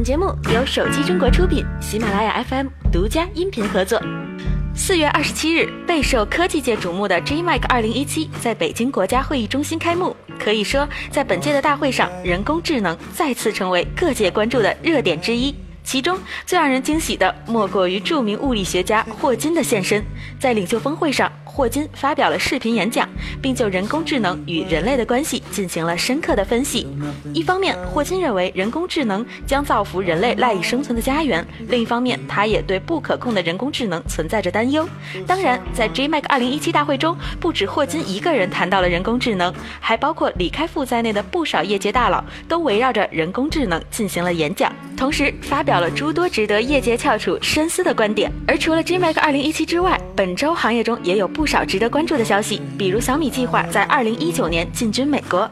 本节目由手机中国出品，喜马拉雅 FM 独家音频合作。四月二十七日，备受科技界瞩目的 GMAC 二零一七在北京国家会议中心开幕。可以说，在本届的大会上，人工智能再次成为各界关注的热点之一。其中最让人惊喜的，莫过于著名物理学家霍金的现身。在领袖峰会上，霍金发表了视频演讲，并就人工智能与人类的关系进行了深刻的分析。一方面，霍金认为人工智能将造福人类赖以生存的家园；另一方面，他也对不可控的人工智能存在着担忧。当然，在 GMAC 2017大会中，不止霍金一个人谈到了人工智能，还包括李开复在内的不少业界大佬都围绕着人工智能进行了演讲，同时发表了诸多值得业界翘楚深思的观点。而除了 GMAC 二零一七之外，本周行业中也有不少值得关注的消息，比如小米计划在二零一九年进军美国。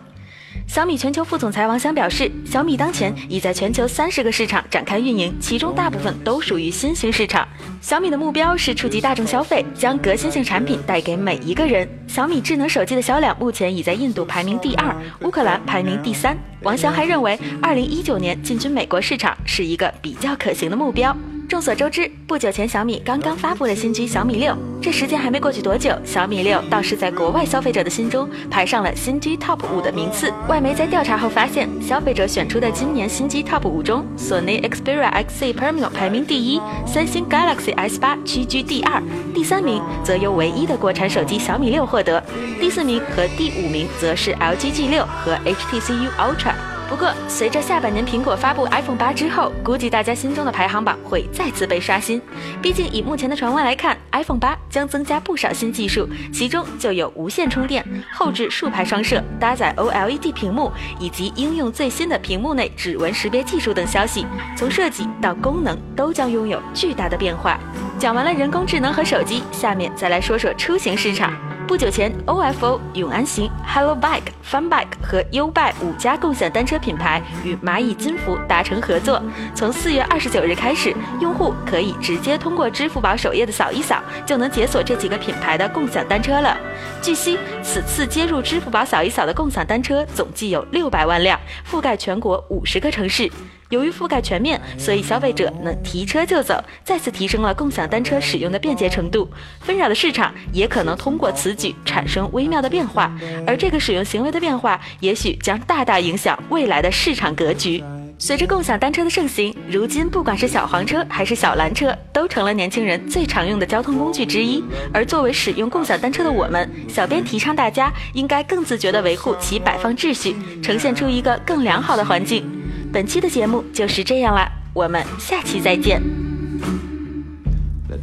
小米全球副总裁王翔表示，小米当前已在全球三十个市场展开运营，其中大部分都属于新兴市场。小米的目标是触及大众消费，将革新性产品带给每一个人。小米智能手机的销量目前已在印度排名第二，乌克兰排名第三。王翔还认为，二零一九年进军美国市场是一个比较可行的目标。众所周知，不久前小米刚刚发布了新机小米六，这时间还没过去多久，小米六倒是在国外消费者的心中排上了新机 TOP 五的名次。外媒在调查后发现，消费者选出的今年新机 TOP 五中，索尼 Xperia XZ Premium 排名第一，三星 Galaxy S 八屈居第二，第三名则由唯一的国产手机小米六获得，第四名和第五名则是 LG G 六和 HTC U Ultra。不过，随着下半年苹果发布 iPhone 八之后，估计大家心中的排行榜会再次被刷新。毕竟以目前的传闻来看，iPhone 八将增加不少新技术，其中就有无线充电、后置竖排双摄、搭载 OLED 屏幕以及应用最新的屏幕内指纹识别技术等消息。从设计到功能，都将拥有巨大的变化。讲完了人工智能和手机，下面再来说说出行市场。不久前，OFO、永安行、Hello Bike、Fun Bike 和 U Bike 五家共享单车品牌与蚂蚁金服达成合作。从四月二十九日开始，用户可以直接通过支付宝首页的扫一扫，就能解锁这几个品牌的共享单车了。据悉，此次接入支付宝扫一扫的共享单车总计有六百万辆，覆盖全国五十个城市。由于覆盖全面，所以消费者能提车就走，再次提升了共享单车使用的便捷程度。纷扰的市场也可能通过此举产生微妙的变化，而这个使用行为的变化，也许将大大影响未来的市场格局。随着共享单车的盛行，如今不管是小黄车还是小蓝车，都成了年轻人最常用的交通工具之一。而作为使用共享单车的我们，小编提倡大家应该更自觉地维护其摆放秩序，呈现出一个更良好的环境。本期的节目就是这样啦，我们下期再见。Let